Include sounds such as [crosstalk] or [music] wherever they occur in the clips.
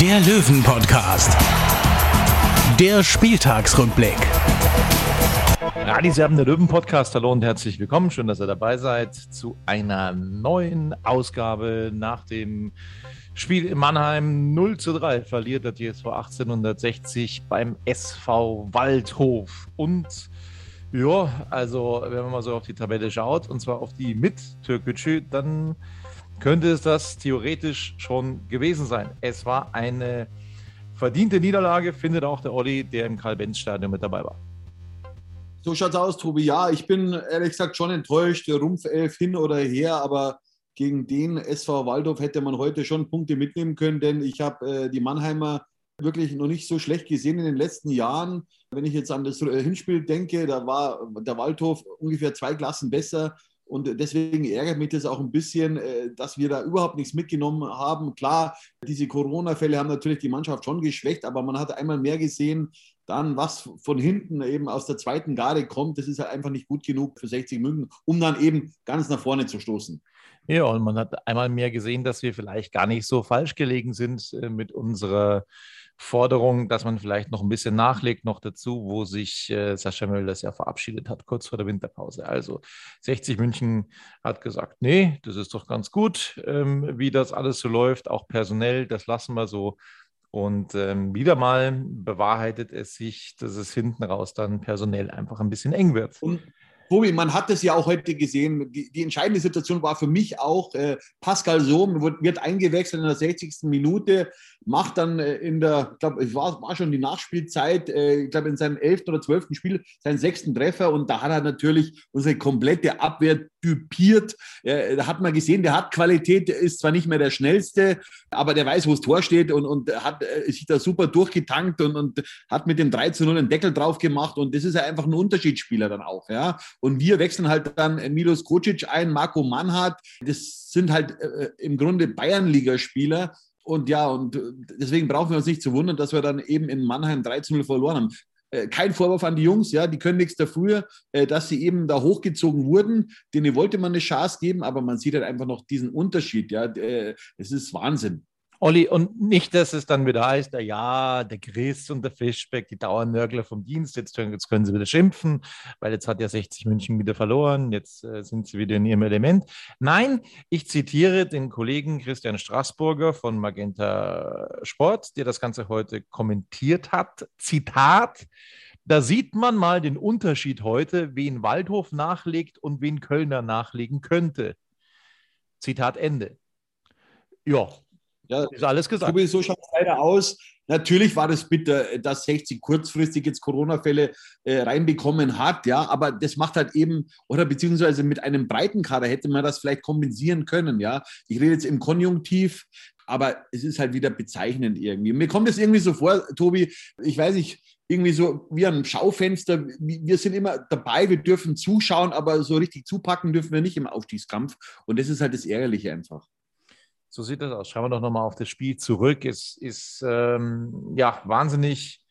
der Löwen-Podcast. Der Spieltagsrückblick. Radis Erben, der Löwen-Podcast. Hallo und herzlich willkommen. Schön, dass ihr dabei seid zu einer neuen Ausgabe nach dem Spiel in Mannheim 0 zu 3 verliert der TSV 1860 beim SV Waldhof. Und ja, also wenn man mal so auf die Tabelle schaut, und zwar auf die mit Türkgücü, dann könnte es das theoretisch schon gewesen sein. Es war eine verdiente Niederlage, findet auch der Olli, der im Karl-Benz-Stadion mit dabei war. So schaut's aus, Tobi. Ja, ich bin ehrlich gesagt schon enttäuscht. Rumpfelf hin oder her, aber gegen den SV Waldorf hätte man heute schon Punkte mitnehmen können, denn ich habe äh, die Mannheimer wirklich noch nicht so schlecht gesehen in den letzten Jahren. Wenn ich jetzt an das äh, Hinspiel denke, da war der Waldhof ungefähr zwei Klassen besser. Und deswegen ärgert mich das auch ein bisschen, äh, dass wir da überhaupt nichts mitgenommen haben. Klar, diese Corona-Fälle haben natürlich die Mannschaft schon geschwächt, aber man hat einmal mehr gesehen, dann was von hinten eben aus der zweiten Garde kommt, das ist halt einfach nicht gut genug für 60 München, um dann eben ganz nach vorne zu stoßen. Ja, und man hat einmal mehr gesehen, dass wir vielleicht gar nicht so falsch gelegen sind äh, mit unserer Forderung, dass man vielleicht noch ein bisschen nachlegt, noch dazu, wo sich äh, Sascha Mölders ja verabschiedet hat, kurz vor der Winterpause. Also 60 München hat gesagt, nee, das ist doch ganz gut, ähm, wie das alles so läuft, auch personell, das lassen wir so. Und ähm, wieder mal bewahrheitet es sich, dass es hinten raus dann personell einfach ein bisschen eng wird. Und Tobi, man hat es ja auch heute gesehen. Die, die, entscheidende Situation war für mich auch, äh, Pascal Sohm wird, wird, eingewechselt in der 60. Minute, macht dann äh, in der, ich glaube, es war, war, schon die Nachspielzeit, äh, ich glaube, in seinem 11. oder 12. Spiel seinen sechsten Treffer und da hat er natürlich unsere komplette Abwehr typiert. da hat man gesehen, der hat Qualität, ist zwar nicht mehr der schnellste, aber der weiß, wo das Tor steht und, und hat äh, sich da super durchgetankt und, und hat mit dem 3 zu 0 einen Deckel drauf gemacht und das ist ja einfach ein Unterschiedsspieler dann auch, ja. Und wir wechseln halt dann Milos Kocic ein, Marco Mannhardt. Das sind halt äh, im Grunde Bayernligaspieler. Und ja, und äh, deswegen brauchen wir uns nicht zu wundern, dass wir dann eben in Mannheim 3 zu 0 verloren haben äh, kein Vorwurf an die Jungs, ja, die können nichts dafür, äh, dass sie eben da hochgezogen wurden. Denen wollte man eine Chance geben, aber man sieht halt einfach noch diesen Unterschied, ja. Es ist Wahnsinn. Olli, und nicht, dass es dann wieder heißt, ja, der Chris und der Fischbeck, die Dauernörgler vom Dienst, jetzt, jetzt, können sie wieder schimpfen, weil jetzt hat ja 60 München wieder verloren, jetzt äh, sind sie wieder in ihrem Element. Nein, ich zitiere den Kollegen Christian Straßburger von Magenta Sport, der das Ganze heute kommentiert hat. Zitat, da sieht man mal den Unterschied heute, wen Waldhof nachlegt und wen Kölner nachlegen könnte. Zitat Ende. Ja, ja, ist alles gesagt. So schaut es leider aus. Natürlich war das bitter, dass 60 kurzfristig jetzt Corona-Fälle äh, reinbekommen hat, ja, aber das macht halt eben, oder beziehungsweise mit einem breiten Kader hätte man das vielleicht kompensieren können, ja. Ich rede jetzt im Konjunktiv, aber es ist halt wieder bezeichnend irgendwie. Mir kommt es irgendwie so vor, Tobi, ich weiß nicht, irgendwie so wie ein Schaufenster. Wir sind immer dabei, wir dürfen zuschauen, aber so richtig zupacken dürfen wir nicht im Aufstiegskampf. Und das ist halt das Ärgerliche einfach. So sieht das aus. Schauen wir doch nochmal auf das Spiel zurück. Es ist ähm, ja wahnsinnig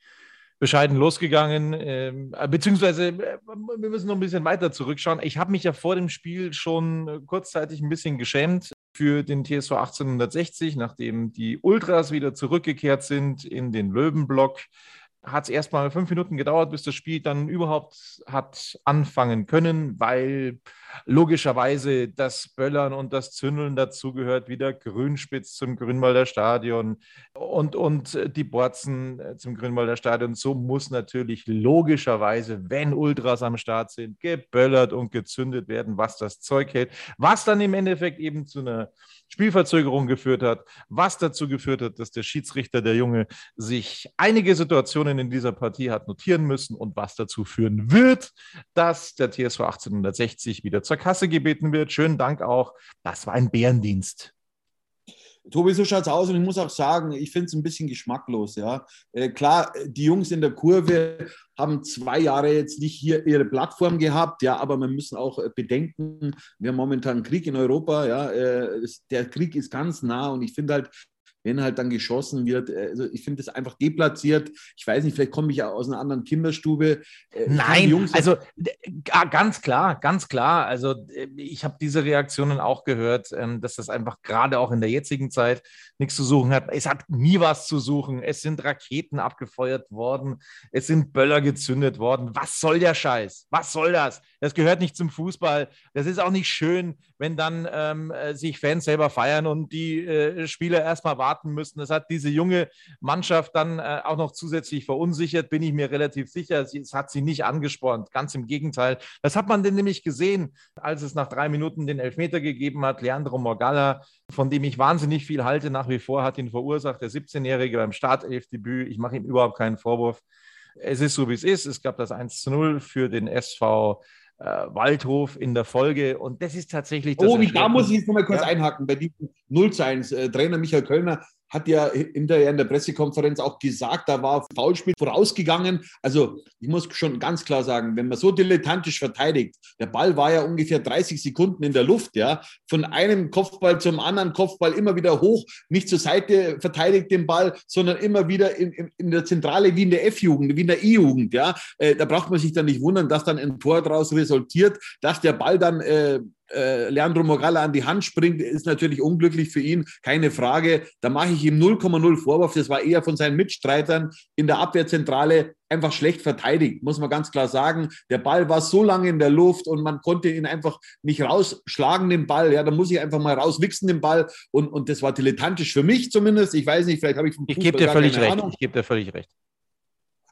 bescheiden losgegangen, ähm, äh, beziehungsweise äh, wir müssen noch ein bisschen weiter zurückschauen. Ich habe mich ja vor dem Spiel schon kurzzeitig ein bisschen geschämt für den TSV 1860, nachdem die Ultras wieder zurückgekehrt sind in den Löwenblock hat es erstmal fünf Minuten gedauert, bis das Spiel dann überhaupt hat anfangen können, weil logischerweise das Böllern und das Zündeln dazugehört, wieder Grünspitz zum Grünwalder Stadion und, und die Borzen zum Grünwalder Stadion. So muss natürlich logischerweise, wenn Ultras am Start sind, geböllert und gezündet werden, was das Zeug hält, was dann im Endeffekt eben zu einer Spielverzögerung geführt hat, was dazu geführt hat, dass der Schiedsrichter, der Junge, sich einige Situationen in dieser Partie hat notieren müssen und was dazu führen wird, dass der TSV 1860 wieder zur Kasse gebeten wird. Schönen Dank auch. Das war ein Bärendienst. Tobi, so schaut es aus und ich muss auch sagen, ich finde es ein bisschen geschmacklos. Ja. Äh, klar, die Jungs in der Kurve haben zwei Jahre jetzt nicht hier ihre Plattform gehabt, ja, aber wir müssen auch äh, bedenken, wir haben momentan Krieg in Europa, ja, äh, der Krieg ist ganz nah und ich finde halt, wenn halt dann geschossen wird. Äh, also ich finde das einfach deplatziert. Ich weiß nicht, vielleicht komme ich ja aus einer anderen Kinderstube. Äh, Nein, also ganz klar, ganz klar. Also äh, ich habe diese Reaktionen auch gehört, ähm, dass das einfach gerade auch in der jetzigen Zeit nichts zu suchen hat. Es hat nie was zu suchen. Es sind Raketen abgefeuert worden. Es sind Böller gezündet worden. Was soll der Scheiß? Was soll das? Das gehört nicht zum Fußball. Das ist auch nicht schön, wenn dann ähm, sich Fans selber feiern und die äh, Spieler erstmal warten warten müssen. Das hat diese junge Mannschaft dann äh, auch noch zusätzlich verunsichert, bin ich mir relativ sicher. Es hat sie nicht angespornt, ganz im Gegenteil. Das hat man denn nämlich gesehen, als es nach drei Minuten den Elfmeter gegeben hat. Leandro Morgalla, von dem ich wahnsinnig viel halte, nach wie vor hat ihn verursacht, der 17-Jährige beim Startelfdebüt. Ich mache ihm überhaupt keinen Vorwurf. Es ist so, wie es ist. Es gab das 1 zu 0 für den SV äh, Waldhof in der Folge. Und das ist tatsächlich. Das oh, da muss ich jetzt nochmal kurz ja. einhaken. Bei diesem 0 zu 1, äh, Trainer Michael Kölner hat ja hinterher in der Pressekonferenz auch gesagt, da war Foulspiel vorausgegangen. Also ich muss schon ganz klar sagen, wenn man so dilettantisch verteidigt, der Ball war ja ungefähr 30 Sekunden in der Luft, ja, von einem Kopfball zum anderen Kopfball immer wieder hoch, nicht zur Seite verteidigt den Ball, sondern immer wieder in, in, in der Zentrale wie in der F-Jugend, wie in der E-Jugend, ja. Äh, da braucht man sich dann nicht wundern, dass dann ein Tor daraus resultiert, dass der Ball dann äh, äh, Leandro Morgalla an die Hand springt, ist natürlich unglücklich für ihn, keine Frage. Da mache ich ihm 0,0 Vorwurf. Das war eher von seinen Mitstreitern in der Abwehrzentrale einfach schlecht verteidigt, muss man ganz klar sagen. Der Ball war so lange in der Luft und man konnte ihn einfach nicht rausschlagen, den Ball. Ja, da muss ich einfach mal rauswichsen, den Ball. Und, und das war dilettantisch für mich zumindest. Ich weiß nicht, vielleicht habe ich vom Ich gebe dir völlig recht. Ahnung. Ich gebe dir völlig recht.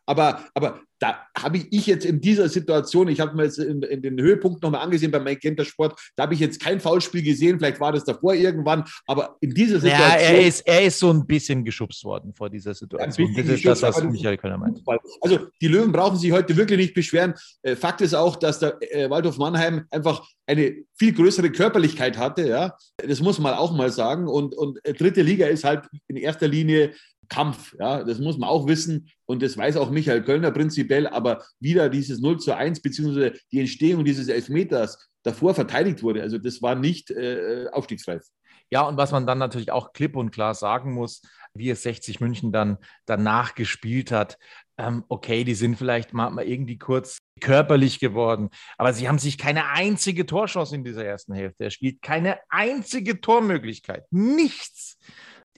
Aber, aber da habe ich jetzt in dieser Situation, ich habe mir jetzt in, in den Höhepunkt nochmal angesehen beim Magenta Sport, da habe ich jetzt kein Foulspiel gesehen, vielleicht war das davor irgendwann, aber in dieser Situation. Ja, er ist, er ist so ein bisschen geschubst worden vor dieser Situation. Das ist das, was Michael Kölner meint. Also die Löwen brauchen sich heute wirklich nicht beschweren. Äh, Fakt ist auch, dass der äh, Waldhof Mannheim einfach eine viel größere Körperlichkeit hatte. Ja? Das muss man auch mal sagen. Und, und äh, dritte Liga ist halt in erster Linie Kampf. Ja, das muss man auch wissen und das weiß auch Michael Kölner prinzipiell. Aber wieder dieses 0 zu 1 beziehungsweise die Entstehung dieses Elfmeters davor verteidigt wurde, also das war nicht äh, aufstiegsreif. Ja, und was man dann natürlich auch klipp und klar sagen muss, wie es 60 München dann danach gespielt hat. Ähm, okay, die sind vielleicht mal, mal irgendwie kurz körperlich geworden, aber sie haben sich keine einzige Torchance in dieser ersten Hälfte erspielt, keine einzige Tormöglichkeit, nichts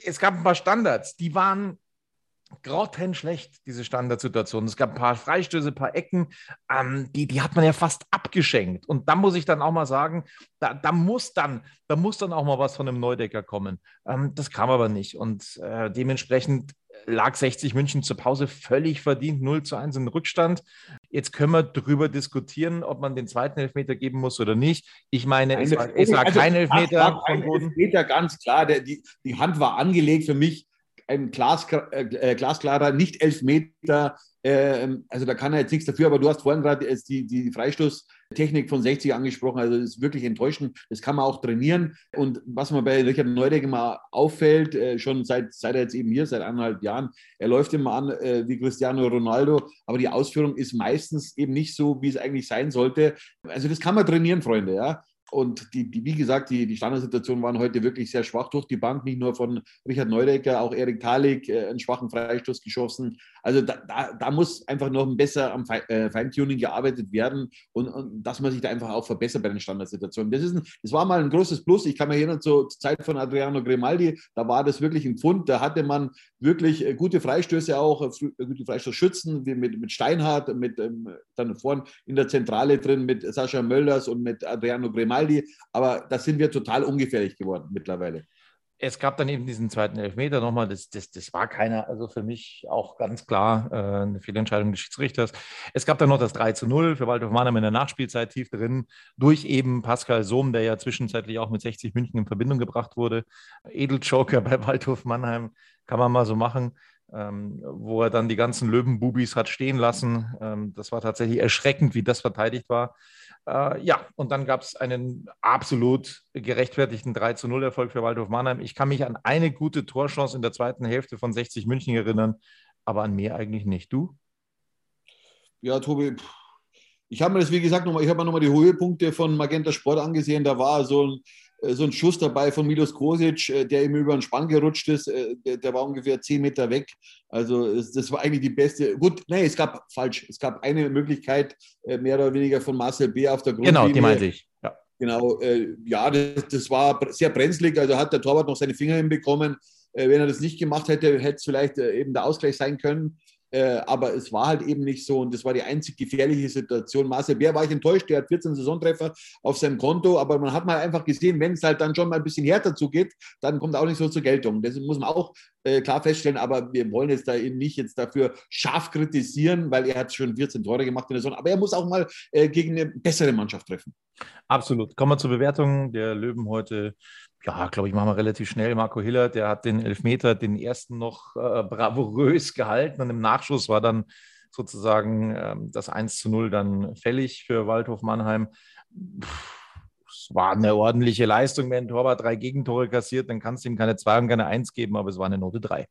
es gab ein paar Standards, die waren grottenschlecht, diese Standardsituation. Es gab ein paar Freistöße, ein paar Ecken, ähm, die, die hat man ja fast abgeschenkt. Und da muss ich dann auch mal sagen, da, da, muss, dann, da muss dann auch mal was von einem Neudecker kommen. Ähm, das kam aber nicht. Und äh, dementsprechend lag 60 München zur Pause völlig verdient 0 zu 1 in Rückstand. Jetzt können wir darüber diskutieren, ob man den zweiten Elfmeter geben muss oder nicht. Ich meine, es war, es war also, kein Elfmeter. War kein Elfmeter, ganz klar. Der, die, die Hand war angelegt für mich. Ein Glas, äh, glasklarer Nicht-Elfmeter ähm, also da kann er jetzt nichts dafür, aber du hast vorhin gerade die, die Freistoßtechnik von 60 angesprochen. Also das ist wirklich enttäuschend. Das kann man auch trainieren. Und was mir bei Richard Neudecker mal auffällt, äh, schon seit, seit er jetzt eben hier, seit eineinhalb Jahren, er läuft immer an äh, wie Cristiano Ronaldo, aber die Ausführung ist meistens eben nicht so, wie es eigentlich sein sollte. Also das kann man trainieren, Freunde. Ja. Und die, die, wie gesagt, die, die Standardsituationen waren heute wirklich sehr schwach durch die Bank, nicht nur von Richard Neudecker, auch Erik Talik, äh, einen schwachen Freistoß geschossen. Also da, da, da muss einfach noch besser am äh, Feintuning gearbeitet werden und, und, dass man sich da einfach auch verbessert bei den Standardsituationen. Das, ist ein, das war mal ein großes Plus. Ich kann mich erinnern zur Zeit von Adriano Grimaldi, da war das wirklich ein Pfund. Da hatte man wirklich äh, gute Freistöße auch, äh, gute Freistoßschützen, wie mit, mit Steinhardt, mit ähm, dann vorne in der Zentrale drin mit Sascha Möllers und mit Adriano Grimaldi. Grimaldi, aber da sind wir total ungefährlich geworden mittlerweile. Es gab dann eben diesen zweiten Elfmeter nochmal. Das, das, das war keiner, also für mich auch ganz klar äh, eine Fehlentscheidung des Schiedsrichters. Es gab dann noch das 3 zu 0 für Waldhof Mannheim in der Nachspielzeit tief drin, durch eben Pascal Sohm, der ja zwischenzeitlich auch mit 60 München in Verbindung gebracht wurde. Edeljoker [laughs] bei Waldhof Mannheim kann man mal so machen. Ähm, wo er dann die ganzen Löwenbubis hat stehen lassen. Ähm, das war tatsächlich erschreckend, wie das verteidigt war. Äh, ja, und dann gab es einen absolut gerechtfertigten 3 zu 0 Erfolg für Waldhof Mannheim. Ich kann mich an eine gute Torchance in der zweiten Hälfte von 60 München erinnern, aber an mehr eigentlich nicht. Du? Ja, Tobi, ich habe mir das, wie gesagt, nochmal, ich habe mir nochmal die Höhepunkte von Magenta Sport angesehen. Da war so ein, so ein Schuss dabei von Milos Kosic, äh, der ihm über den Spann gerutscht ist. Äh, der, war ungefähr zehn Meter weg. Also das war eigentlich die beste. Gut, nein, es gab falsch. Es gab eine Möglichkeit, mehr oder weniger von Marcel B. auf der Grundlinie. Genau, die meinte ich. Ja, genau, ja das, das war sehr brenzlig. Also hat der Torwart noch seine Finger hinbekommen. Wenn er das nicht gemacht hätte, hätte es vielleicht eben der Ausgleich sein können. Äh, aber es war halt eben nicht so und das war die einzig gefährliche Situation. Marcel Bär war ich enttäuscht, der hat 14 Saisontreffer auf seinem Konto, aber man hat mal einfach gesehen, wenn es halt dann schon mal ein bisschen härter zugeht, dann kommt auch nicht so zur Geltung. Das muss man auch äh, klar feststellen, aber wir wollen jetzt da eben nicht jetzt dafür scharf kritisieren, weil er hat schon 14 Tore gemacht in der Saison, aber er muss auch mal äh, gegen eine bessere Mannschaft treffen. Absolut. Kommen wir zur Bewertung der Löwen heute ja, glaube ich, machen wir relativ schnell. Marco Hiller, der hat den Elfmeter, den ersten noch äh, bravourös gehalten und im Nachschuss war dann sozusagen äh, das 1 zu 0 dann fällig für Waldhof Mannheim. es war eine ordentliche Leistung, wenn ein Torwart drei Gegentore kassiert, dann kannst du ihm keine 2 und keine 1 geben, aber es war eine Note 3.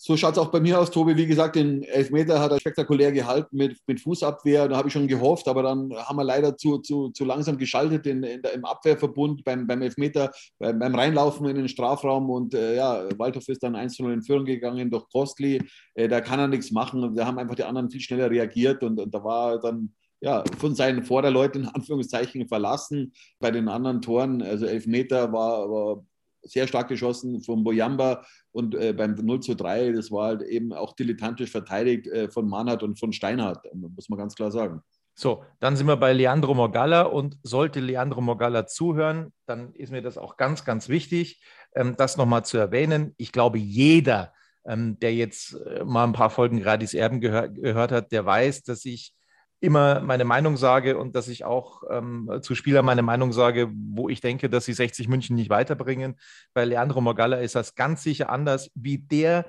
So schaut es auch bei mir aus, Tobi. Wie gesagt, den Elfmeter hat er spektakulär gehalten mit, mit Fußabwehr. Da habe ich schon gehofft, aber dann haben wir leider zu, zu, zu langsam geschaltet in, in der, im Abwehrverbund beim, beim Elfmeter, beim, beim Reinlaufen in den Strafraum. Und äh, ja, Waldhof ist dann 1-0 in Führung gegangen durch Kostli. Äh, da kann er nichts machen. Da haben einfach die anderen viel schneller reagiert und, und da war dann ja, von seinen Vorderleuten in Anführungszeichen verlassen. Bei den anderen Toren, also Elfmeter war, war sehr stark geschossen von Boyamba und äh, beim 0 zu 3, das war halt eben auch dilettantisch verteidigt äh, von Manhardt und von Steinhardt, muss man ganz klar sagen. So, dann sind wir bei Leandro Morgalla und sollte Leandro Morgalla zuhören, dann ist mir das auch ganz, ganz wichtig, ähm, das nochmal zu erwähnen. Ich glaube, jeder, ähm, der jetzt äh, mal ein paar Folgen Radis Erben gehör gehört hat, der weiß, dass ich immer meine Meinung sage und dass ich auch ähm, zu Spielern meine Meinung sage, wo ich denke, dass sie 60 München nicht weiterbringen. Bei Leandro Morgalla ist das ganz sicher anders, wie der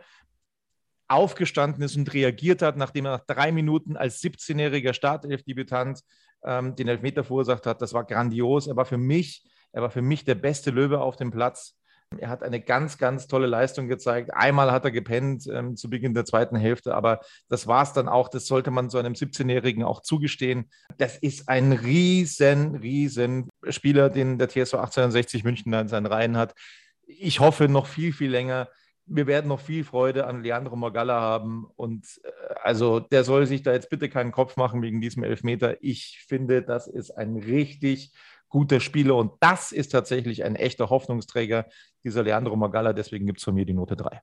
aufgestanden ist und reagiert hat, nachdem er nach drei Minuten als 17-jähriger Startelfdebütant ähm, den Elfmeter verursacht hat. Das war grandios. Er war für mich, er war für mich der beste Löwe auf dem Platz. Er hat eine ganz, ganz tolle Leistung gezeigt. Einmal hat er gepennt ähm, zu Beginn der zweiten Hälfte, aber das war es dann auch. Das sollte man so einem 17-Jährigen auch zugestehen. Das ist ein riesen, riesen Spieler, den der TSV 1860 München in seinen Reihen hat. Ich hoffe noch viel, viel länger. Wir werden noch viel Freude an Leandro Morgalla haben. Und äh, also der soll sich da jetzt bitte keinen Kopf machen wegen diesem Elfmeter. Ich finde, das ist ein richtig guter Spieler. Und das ist tatsächlich ein echter Hoffnungsträger, dieser Leandro Magalla. Deswegen gibt es von mir die Note 3.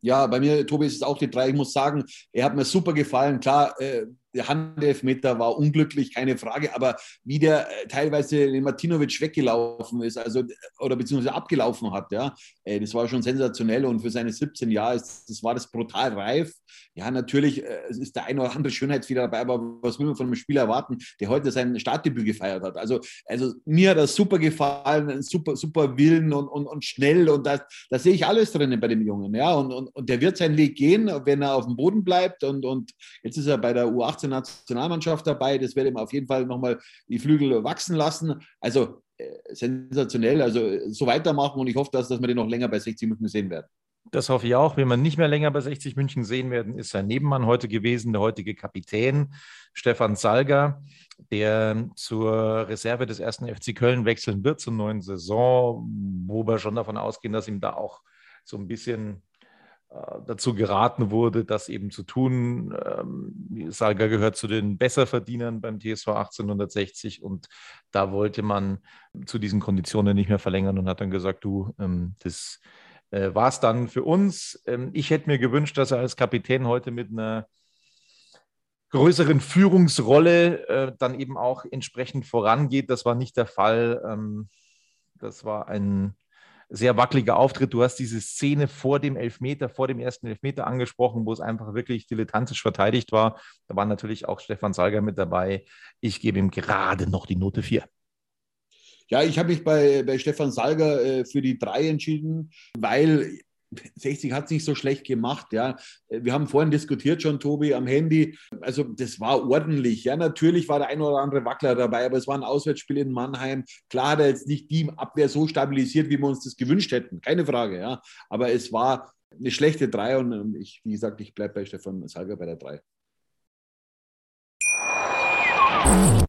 Ja, bei mir, Tobi, ist es auch die 3. Ich muss sagen, er hat mir super gefallen. Klar, äh, der Handelfmeter war unglücklich, keine Frage, aber wie der äh, teilweise den Martinovic weggelaufen ist, also oder beziehungsweise abgelaufen hat, ja, äh, das war schon sensationell und für seine 17 Jahre ist, das war das brutal reif. Ja, natürlich äh, ist der ein oder andere Schönheitsfehler dabei, aber was will man von einem Spieler erwarten, der heute sein Startdebüt gefeiert hat? Also, also mir hat das super gefallen, super, super Willen und, und, und schnell und da das sehe ich alles drinnen bei dem Jungen, ja, und, und, und der wird seinen Weg gehen, wenn er auf dem Boden bleibt und, und jetzt ist er bei der U18 Nationalmannschaft dabei. Das wird ihm auf jeden Fall nochmal die Flügel wachsen lassen. Also äh, sensationell. Also so weitermachen und ich hoffe, dass, dass wir den noch länger bei 60 München sehen werden. Das hoffe ich auch. Wenn wir nicht mehr länger bei 60 München sehen werden, ist sein Nebenmann heute gewesen, der heutige Kapitän Stefan Salger, der zur Reserve des ersten FC Köln wechseln wird zur neuen Saison, wo wir schon davon ausgehen, dass ihm da auch so ein bisschen dazu geraten wurde, das eben zu tun. Ähm, Salga gehört zu den Besserverdienern beim TSV 1860 und da wollte man zu diesen Konditionen nicht mehr verlängern und hat dann gesagt, du, ähm, das äh, war es dann für uns. Ähm, ich hätte mir gewünscht, dass er als Kapitän heute mit einer größeren Führungsrolle äh, dann eben auch entsprechend vorangeht. Das war nicht der Fall. Das war ein sehr wackeliger Auftritt. Du hast diese Szene vor dem Elfmeter, vor dem ersten Elfmeter angesprochen, wo es einfach wirklich dilettantisch verteidigt war. Da war natürlich auch Stefan Salger mit dabei. Ich gebe ihm gerade noch die Note 4. Ja, ich habe mich bei, bei Stefan Salger äh, für die drei entschieden, weil 60 hat es nicht so schlecht gemacht, ja. Wir haben vorhin diskutiert schon, Tobi, am Handy. Also das war ordentlich. Ja, natürlich war der ein oder andere Wackler dabei, aber es war ein Auswärtsspiel in Mannheim. Klar hat er jetzt nicht die Abwehr so stabilisiert, wie wir uns das gewünscht hätten. Keine Frage, ja. Aber es war eine schlechte 3 und ich, wie gesagt, ich bleibe bei Stefan Salger bei der 3.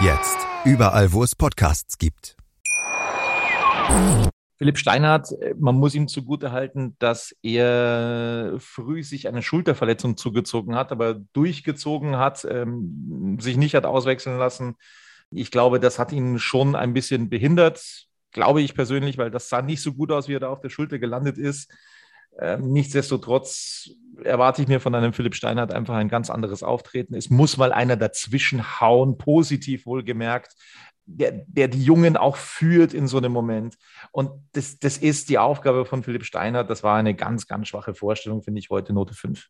Jetzt. Überall, wo es Podcasts gibt. Philipp Steinhardt, man muss ihm zugutehalten, dass er früh sich eine Schulterverletzung zugezogen hat, aber durchgezogen hat, ähm, sich nicht hat auswechseln lassen. Ich glaube, das hat ihn schon ein bisschen behindert, glaube ich persönlich, weil das sah nicht so gut aus, wie er da auf der Schulter gelandet ist. Ähm, nichtsdestotrotz erwarte ich mir von einem Philipp Steinhardt einfach ein ganz anderes Auftreten. Es muss mal einer dazwischen hauen, positiv wohlgemerkt, der, der die Jungen auch führt in so einem Moment. Und das, das ist die Aufgabe von Philipp Steinhardt. Das war eine ganz, ganz schwache Vorstellung, finde ich heute Note 5.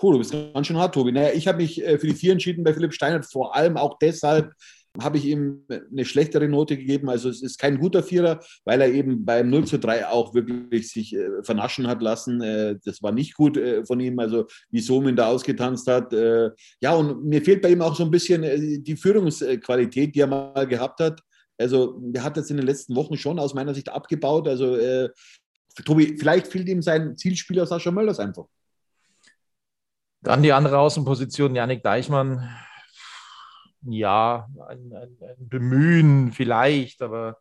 Cool, du bist ganz schön hart, Tobi. Naja, ich habe mich äh, für die vier entschieden bei Philipp Steinhardt, vor allem auch deshalb, habe ich ihm eine schlechtere Note gegeben. Also es ist kein guter Vierer, weil er eben beim 0 zu 3 auch wirklich sich äh, vernaschen hat lassen. Äh, das war nicht gut äh, von ihm, also wie Somin da ausgetanzt hat. Äh, ja, und mir fehlt bei ihm auch so ein bisschen äh, die Führungsqualität, die er mal gehabt hat. Also der hat jetzt in den letzten Wochen schon aus meiner Sicht abgebaut. Also äh, Tobi, vielleicht fehlt ihm sein Zielspieler Sascha Mölders einfach. Dann die andere Außenposition, Janik Deichmann ja, ein, ein, ein, Bemühen vielleicht, aber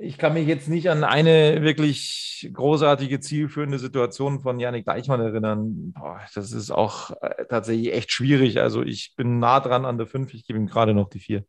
ich kann mich jetzt nicht an eine wirklich großartige, zielführende Situation von Janik Deichmann erinnern. Boah, das ist auch äh, tatsächlich echt schwierig. Also ich bin nah dran an der 5, ich gebe ihm gerade noch die 4.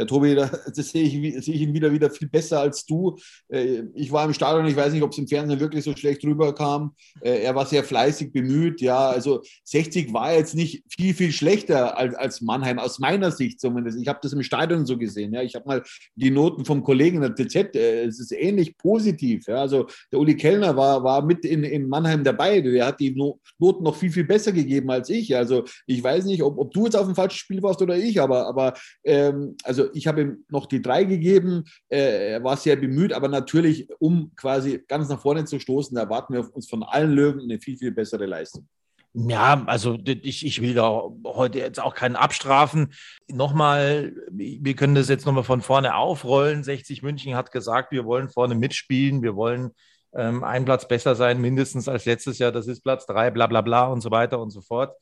Ja, Tobi, [laughs] das sehe ich, sehe ich ihn wieder, wieder viel besser als du. Äh, ich war im Stadion, ich weiß nicht, ob es im Fernsehen wirklich so schlecht rüberkam. Äh, er war sehr fleißig bemüht. Ja, also 60 war jetzt nicht viel, viel schlechter als, als Mannheim, aus meiner Sicht zumindest. Ich habe das im Stadion so gesehen. Ja, ich habe mal die Noten vom Kollegen in der TZ, äh, es ist ähnlich positiv. Ja, also der Uli Kellner war, war mit in, in Mannheim dabei. Der hat die Noten noch viel, viel besser gegeben als ich. Also ich weiß nicht, ob, ob du jetzt auf dem falschen Spiel warst oder ich, aber, aber ähm, also ich habe ihm noch die drei gegeben. Äh, er war sehr bemüht, aber natürlich, um quasi ganz nach vorne zu stoßen, da erwarten wir uns von allen Löwen eine viel, viel bessere Leistung. Ja, also ich, ich will da heute jetzt auch keinen abstrafen. Nochmal, wir können das jetzt nochmal von vorne aufrollen. 60 München hat gesagt, wir wollen vorne mitspielen, wir wollen ähm, einen Platz besser sein, mindestens als letztes Jahr, das ist Platz drei, bla bla bla und so weiter und so fort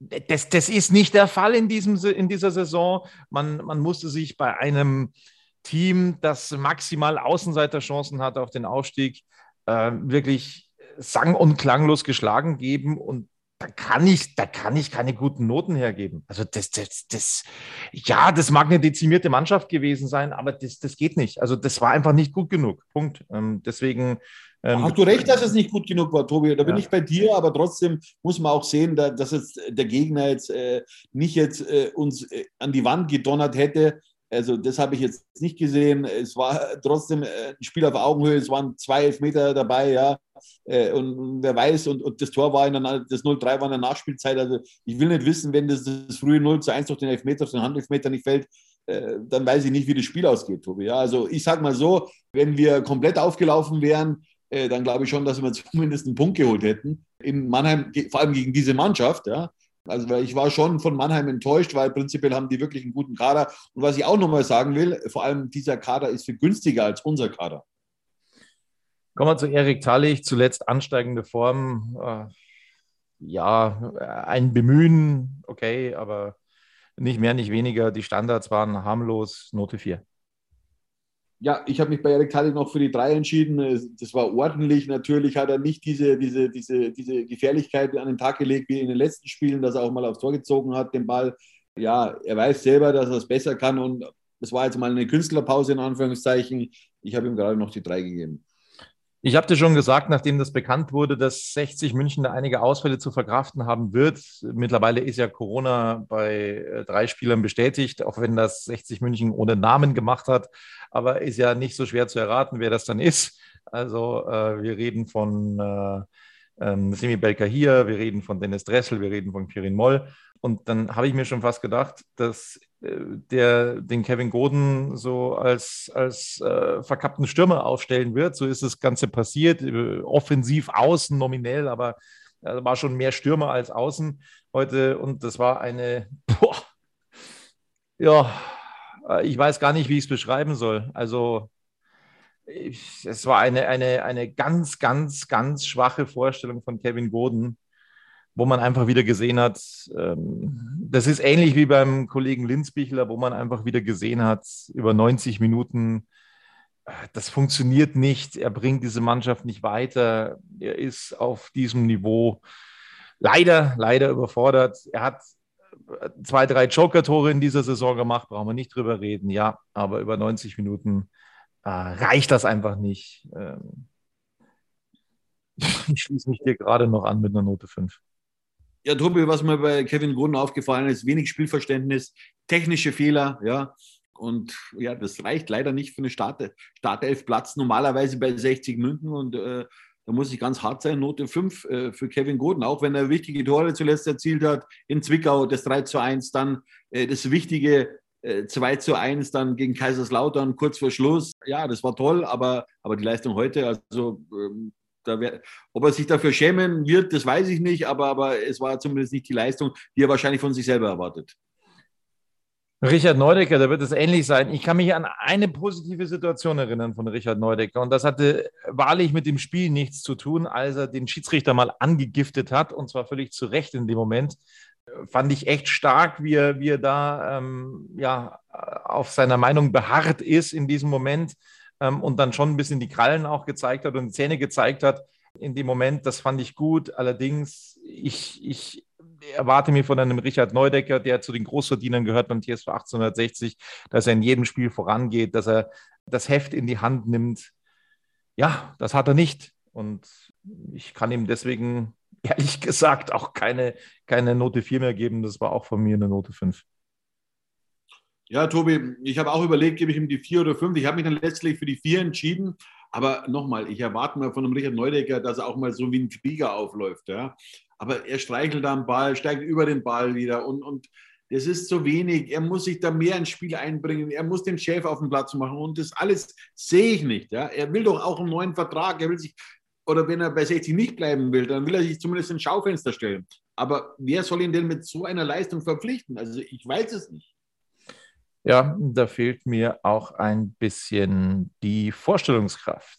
das, das ist nicht der Fall in, diesem, in dieser Saison. Man, man musste sich bei einem Team, das maximal Außenseiterchancen hat auf den Aufstieg, äh, wirklich sang- und klanglos geschlagen geben. Und da kann ich, da kann ich keine guten Noten hergeben. Also das, das, das, ja, das mag eine dezimierte Mannschaft gewesen sein, aber das, das geht nicht. Also das war einfach nicht gut genug. Punkt. Ähm, deswegen ähm, Hast du recht, dass es nicht gut genug war, Tobi? Da bin ja. ich bei dir, aber trotzdem muss man auch sehen, dass jetzt der Gegner jetzt äh, nicht jetzt äh, uns äh, an die Wand gedonnert hätte. Also das habe ich jetzt nicht gesehen. Es war trotzdem äh, ein Spiel auf Augenhöhe. Es waren zwei Elfmeter dabei, ja. Äh, und wer weiß, und, und das Tor war in der, das 0-3 war in der Nachspielzeit. Also ich will nicht wissen, wenn das, das frühe 0 zu 1 durch den Elfmeter, durch den Handelfmeter nicht fällt, äh, dann weiß ich nicht, wie das Spiel ausgeht, Tobi. Ja, also ich sage mal so, wenn wir komplett aufgelaufen wären, äh, dann glaube ich schon, dass wir [laughs] zumindest einen Punkt geholt hätten. In Mannheim, vor allem gegen diese Mannschaft, ja. Also ich war schon von Mannheim enttäuscht, weil prinzipiell haben die wirklich einen guten Kader. Und was ich auch nochmal sagen will, vor allem dieser Kader ist viel günstiger als unser Kader. Kommen wir zu Erik Tallich, zuletzt ansteigende Form. Äh, ja, ein Bemühen, okay, aber nicht mehr, nicht weniger. Die Standards waren harmlos, Note 4 ja, ich habe mich bei Erik Tadek noch für die drei entschieden. Das war ordentlich. Natürlich hat er nicht diese, diese, diese, diese Gefährlichkeit an den Tag gelegt wie in den letzten Spielen, dass er auch mal aufs Tor gezogen hat, den Ball. Ja, er weiß selber, dass er es besser kann und Das war jetzt mal eine Künstlerpause in Anführungszeichen. Ich habe ihm gerade noch die drei gegeben. Ich habe dir schon gesagt, nachdem das bekannt wurde, dass 60 München da einige Ausfälle zu verkraften haben wird. Mittlerweile ist ja Corona bei äh, drei Spielern bestätigt, auch wenn das 60 München ohne Namen gemacht hat. Aber ist ja nicht so schwer zu erraten, wer das dann ist. Also äh, wir reden von äh, ähm, Semi Belka hier, wir reden von Dennis Dressel, wir reden von Kirin Moll. Und dann habe ich mir schon fast gedacht, dass äh, der den Kevin Goden so als, als äh, verkappten Stürmer aufstellen wird. So ist das Ganze passiert. Äh, offensiv außen nominell, aber äh, war schon mehr Stürmer als außen heute. Und das war eine, boah, ja, ich weiß gar nicht, wie ich es beschreiben soll. Also es war eine, eine, eine ganz, ganz, ganz schwache Vorstellung von Kevin Goden, wo man einfach wieder gesehen hat, ähm, das ist ähnlich wie beim Kollegen Linzbichler, wo man einfach wieder gesehen hat, über 90 Minuten, äh, das funktioniert nicht, er bringt diese Mannschaft nicht weiter, er ist auf diesem Niveau leider, leider überfordert. Er hat äh, zwei, drei Joker-Tore in dieser Saison gemacht, brauchen wir nicht drüber reden, ja, aber über 90 Minuten äh, reicht das einfach nicht. Ähm, [laughs] ich schließe mich dir gerade noch an mit einer Note 5. Ja, Tobi, was mir bei Kevin Grun aufgefallen ist, wenig Spielverständnis, technische Fehler, ja. Und ja, das reicht leider nicht für eine Start Startelf-Platz, normalerweise bei 60 München. Und äh, da muss ich ganz hart sein, Note 5 äh, für Kevin Goden, auch wenn er wichtige Tore zuletzt erzielt hat. In Zwickau das 3 zu 1, dann äh, das wichtige 2 äh, zu 1 dann gegen Kaiserslautern kurz vor Schluss. Ja, das war toll, aber, aber die Leistung heute, also ähm, wär, ob er sich dafür schämen wird, das weiß ich nicht, aber, aber es war zumindest nicht die Leistung, die er wahrscheinlich von sich selber erwartet. Richard Neudecker, da wird es ähnlich sein. Ich kann mich an eine positive Situation erinnern von Richard Neudecker und das hatte wahrlich mit dem Spiel nichts zu tun, als er den Schiedsrichter mal angegiftet hat und zwar völlig zu Recht in dem Moment fand ich echt stark, wie er, wie er da ähm, ja, auf seiner Meinung beharrt ist in diesem Moment ähm, und dann schon ein bisschen die Krallen auch gezeigt hat und die Zähne gezeigt hat in dem Moment. Das fand ich gut. Allerdings, ich, ich erwarte mir von einem Richard Neudecker, der zu den Großverdienern gehört beim TSV 1860, dass er in jedem Spiel vorangeht, dass er das Heft in die Hand nimmt. Ja, das hat er nicht. Und ich kann ihm deswegen [laughs] ehrlich gesagt auch keine, keine Note 4 mehr geben. Das war auch von mir eine Note 5. Ja, Tobi, ich habe auch überlegt, gebe ich ihm die 4 oder 5. Ich habe mich dann letztlich für die 4 entschieden. Aber nochmal, ich erwarte mal von einem Richard Neudecker, dass er auch mal so wie ein Krieger aufläuft. Ja? Aber er streichelt am Ball, steigt über den Ball wieder und, und das ist zu wenig. Er muss sich da mehr ins Spiel einbringen. Er muss den Chef auf den Platz machen. Und das alles sehe ich nicht. Ja? Er will doch auch einen neuen Vertrag. Er will sich oder wenn er bei 60 nicht bleiben will, dann will er sich zumindest ins Schaufenster stellen. Aber wer soll ihn denn mit so einer Leistung verpflichten? Also ich weiß es nicht. Ja, da fehlt mir auch ein bisschen die Vorstellungskraft.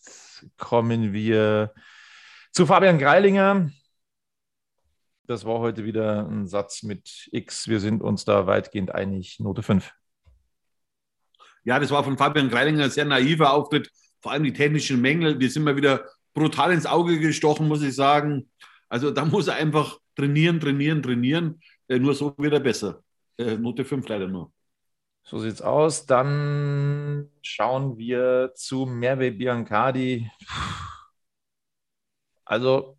Kommen wir zu Fabian Greilinger. Das war heute wieder ein Satz mit X. Wir sind uns da weitgehend einig. Note 5. Ja, das war von Fabian Greilinger ein sehr naiver Auftritt. Vor allem die technischen Mängel. Wir sind mal wieder brutal ins Auge gestochen, muss ich sagen. Also da muss er einfach trainieren, trainieren, trainieren. Äh, nur so wird er besser. Äh, Note 5 leider nur. So sieht's aus. Dann schauen wir zu Merve Biancardi. Also,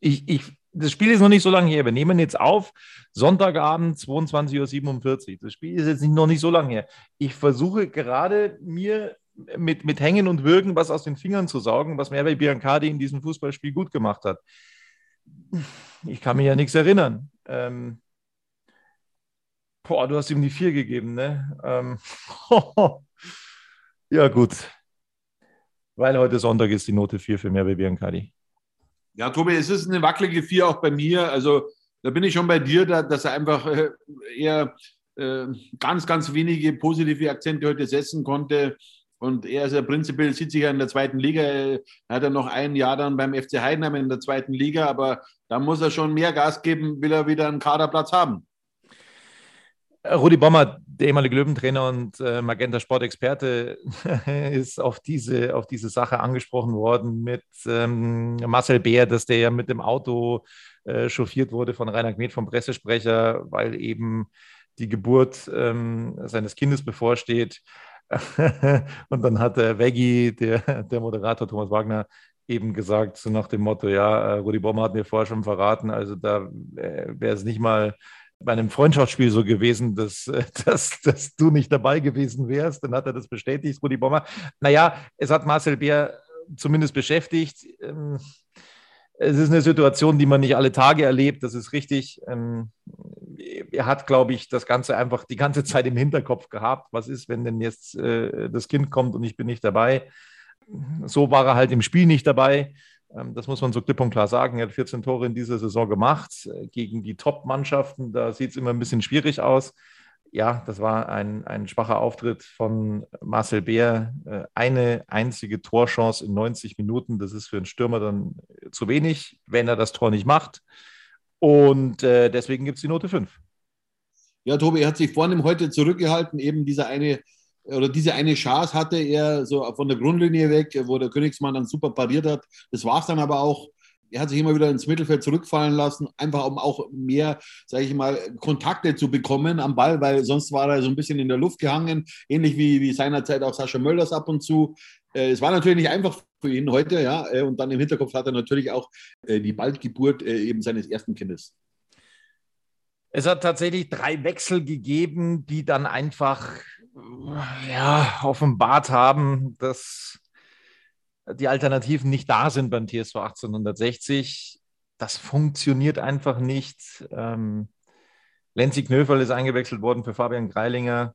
ich, ich, das Spiel ist noch nicht so lange her. Wir nehmen jetzt auf, Sonntagabend, 22.47 Uhr. Das Spiel ist jetzt noch nicht so lange her. Ich versuche gerade mir mit, mit Hängen und Würgen was aus den Fingern zu saugen, was Merve Biancardi in diesem Fußballspiel gut gemacht hat. Ich kann mir ja nichts erinnern. Ähm, boah, du hast ihm die vier gegeben, ne? Ähm, [laughs] ja, gut. Weil heute Sonntag ist die Note 4 für Merve Biancardi. Ja, Tobi, es ist eine wackelige 4 auch bei mir. Also da bin ich schon bei dir, dass er einfach äh, eher äh, ganz, ganz wenige positive Akzente heute setzen konnte. Und er ist ja prinzipiell, sieht sich ja in der zweiten Liga. Er hat ja noch ein Jahr dann beim FC Heidenheim in der zweiten Liga, aber da muss er schon mehr Gas geben, will er wieder einen Kaderplatz haben. Rudi Bommer, der ehemalige Löwentrainer und äh, Magenta Sportexperte, [laughs] ist auf diese, auf diese Sache angesprochen worden mit ähm, Marcel Beer, dass der ja mit dem Auto äh, chauffiert wurde von Rainer Gmet vom Pressesprecher, weil eben die Geburt ähm, seines Kindes bevorsteht. [laughs] und dann hat der Veggie, der, der Moderator Thomas Wagner, eben gesagt, so nach dem Motto, ja, äh, Rudi Bommer hat mir vorher schon verraten, also da äh, wäre es nicht mal bei einem Freundschaftsspiel so gewesen, dass, äh, [laughs] dass, dass du nicht dabei gewesen wärst. Dann hat er das bestätigt, Rudi Bommer. Naja, es hat Marcel Bär zumindest beschäftigt. Ähm, es ist eine Situation, die man nicht alle Tage erlebt, das ist richtig. Ähm, er hat, glaube ich, das Ganze einfach die ganze [laughs] Zeit im Hinterkopf gehabt. Was ist, wenn denn jetzt das Kind kommt und ich bin nicht dabei? so war er halt im Spiel nicht dabei. Ähm, das muss man so klipp und klar sagen. Er hat 14 Tore in dieser Saison gemacht äh, gegen die Top-Mannschaften. Da sieht es immer ein bisschen schwierig aus. Ja, das war ein, ein schwacher Auftritt von Marcel Beer. Äh, eine einzige Torchance in 90 Minuten. Das ist für einen Stürmer dann zu wenig, wenn er das Tor nicht macht. Und äh, deswegen gibt es die Note 5. Ja, Tobi, er hat sich vorhin heute zurückgehalten, eben dieser eine oder diese eine Chance hatte er so von der Grundlinie weg, wo der Königsmann dann super pariert hat. Das war es dann aber auch. Er hat sich immer wieder ins Mittelfeld zurückfallen lassen, einfach um auch mehr, sage ich mal, Kontakte zu bekommen am Ball, weil sonst war er so ein bisschen in der Luft gehangen, ähnlich wie, wie seinerzeit auch Sascha Mölders ab und zu. Äh, es war natürlich nicht einfach für ihn heute, ja, äh, und dann im Hinterkopf hat er natürlich auch äh, die Baldgeburt eben seines ersten Kindes. Es hat tatsächlich drei Wechsel gegeben, die dann einfach ja, offenbart haben, dass die Alternativen nicht da sind beim TSV 1860. Das funktioniert einfach nicht. Ähm, Lenzi Knöferl ist eingewechselt worden für Fabian Greilinger,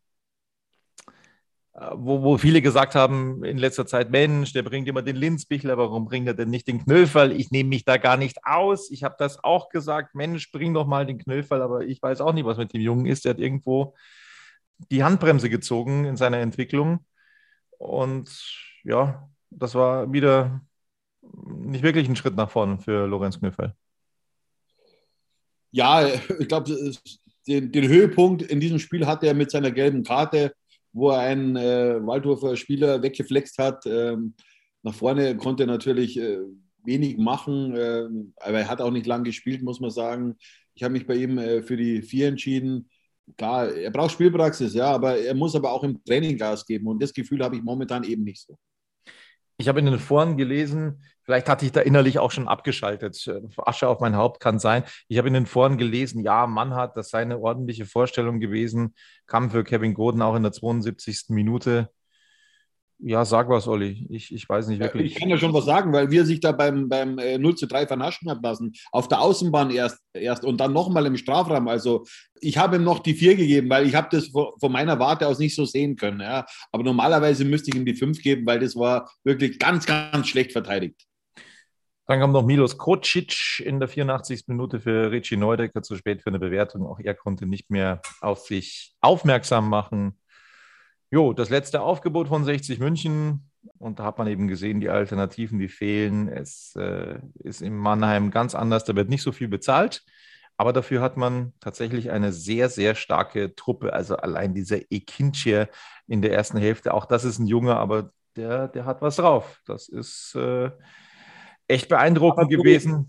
äh, wo, wo viele gesagt haben in letzter Zeit, Mensch, der bringt immer den Linzbichler, warum bringt er denn nicht den Knöferl? Ich nehme mich da gar nicht aus. Ich habe das auch gesagt, Mensch, bring doch mal den Knöferl, aber ich weiß auch nicht, was mit dem Jungen ist. Der hat irgendwo die Handbremse gezogen in seiner Entwicklung. Und ja, das war wieder nicht wirklich ein Schritt nach vorne für Lorenz Knöfel. Ja, ich glaube, den, den, Höhepunkt in diesem Spiel hatte er mit seiner gelben Karte, wo er einen äh, Waldhofer Spieler weggeflext hat. Ähm, nach vorne konnte er natürlich äh, wenig machen, äh, aber er hat auch nicht lang gespielt, muss man sagen. Ich habe mich bei ihm äh, für die vier entschieden klar, er braucht Spielpraxis, ja, aber er muss aber auch im Training Gas geben und das Gefühl habe ich momentan eben nicht so. Ich habe in den Foren gelesen, vielleicht hatte ich da innerlich auch schon abgeschaltet. Asche auf mein Haupt kann sein. Ich habe in den Foren gelesen, ja, Mannhardt, das sei eine ordentliche Vorstellung gewesen, kam für Kevin Goden auch in der 72. Minute. Ja, sag was, Olli. Ich, ich weiß nicht wirklich. Ich kann ja schon was sagen, weil wir sich da beim, beim 0 äh, zu 3 vernaschen hat lassen. Auf der Außenbahn erst, erst und dann nochmal im Strafraum. Also ich habe ihm noch die 4 gegeben, weil ich habe das von meiner Warte aus nicht so sehen können. Ja. Aber normalerweise müsste ich ihm die 5 geben, weil das war wirklich ganz, ganz schlecht verteidigt. Dann kam noch Milos Kocic in der 84. Minute für Richie Neudecker zu spät für eine Bewertung. Auch er konnte nicht mehr auf sich aufmerksam machen. Jo, das letzte Aufgebot von 60 München. Und da hat man eben gesehen, die Alternativen, die fehlen. Es äh, ist in Mannheim ganz anders. Da wird nicht so viel bezahlt. Aber dafür hat man tatsächlich eine sehr, sehr starke Truppe. Also allein dieser Ekinche in der ersten Hälfte. Auch das ist ein Junge, aber der, der hat was drauf. Das ist äh, echt beeindruckend gewesen.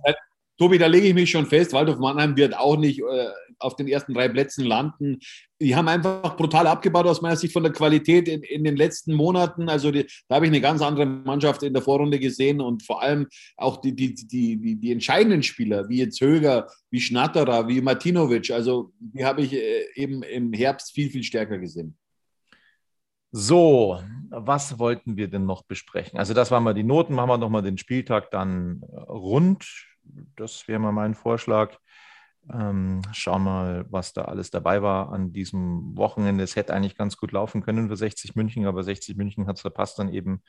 Tobi, da lege ich mich schon fest, Waldorf Mannheim wird auch nicht äh, auf den ersten drei Plätzen landen. Die haben einfach brutal abgebaut aus meiner Sicht von der Qualität in, in den letzten Monaten. Also die, da habe ich eine ganz andere Mannschaft in der Vorrunde gesehen und vor allem auch die, die, die, die, entscheidenden Spieler, wie jetzt Höger, wie Schnatterer, wie Martinovic. Also die habe ich äh, eben im Herbst viel, viel stärker gesehen. So, was wollten wir denn noch besprechen? Also das waren mal die Noten, machen wir nochmal den Spieltag dann rund das wäre mal mein Vorschlag. Ähm, schauen mal, was da alles dabei war an diesem Wochenende. Es hätte eigentlich ganz gut laufen können für 60 München, aber 60 München hat es verpasst, dann eben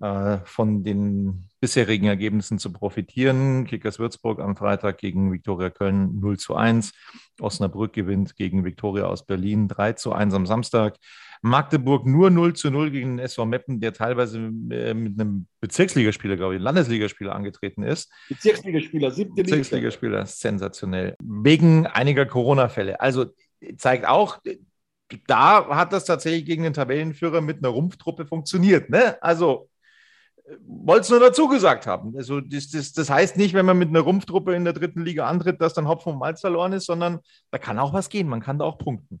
äh, von den bisherigen Ergebnissen zu profitieren. Kickers Würzburg am Freitag gegen Viktoria Köln 0 zu 1. Osnabrück gewinnt gegen Viktoria aus Berlin 3 zu 1 am Samstag. Magdeburg nur 0 zu 0 gegen den SV Meppen, der teilweise äh, mit einem Bezirksligaspieler, glaube ich, Landesligaspieler angetreten ist. Bezirksligaspieler, siebte Bezirksligaspieler, sensationell. Wegen einiger Corona-Fälle. Also zeigt auch, da hat das tatsächlich gegen den Tabellenführer mit einer Rumpftruppe funktioniert. Ne? Also wollte es nur dazu gesagt haben. Also das, das, das heißt nicht, wenn man mit einer Rumpftruppe in der dritten Liga antritt, dass dann Hopfen und Malz verloren ist, sondern da kann auch was gehen. Man kann da auch punkten.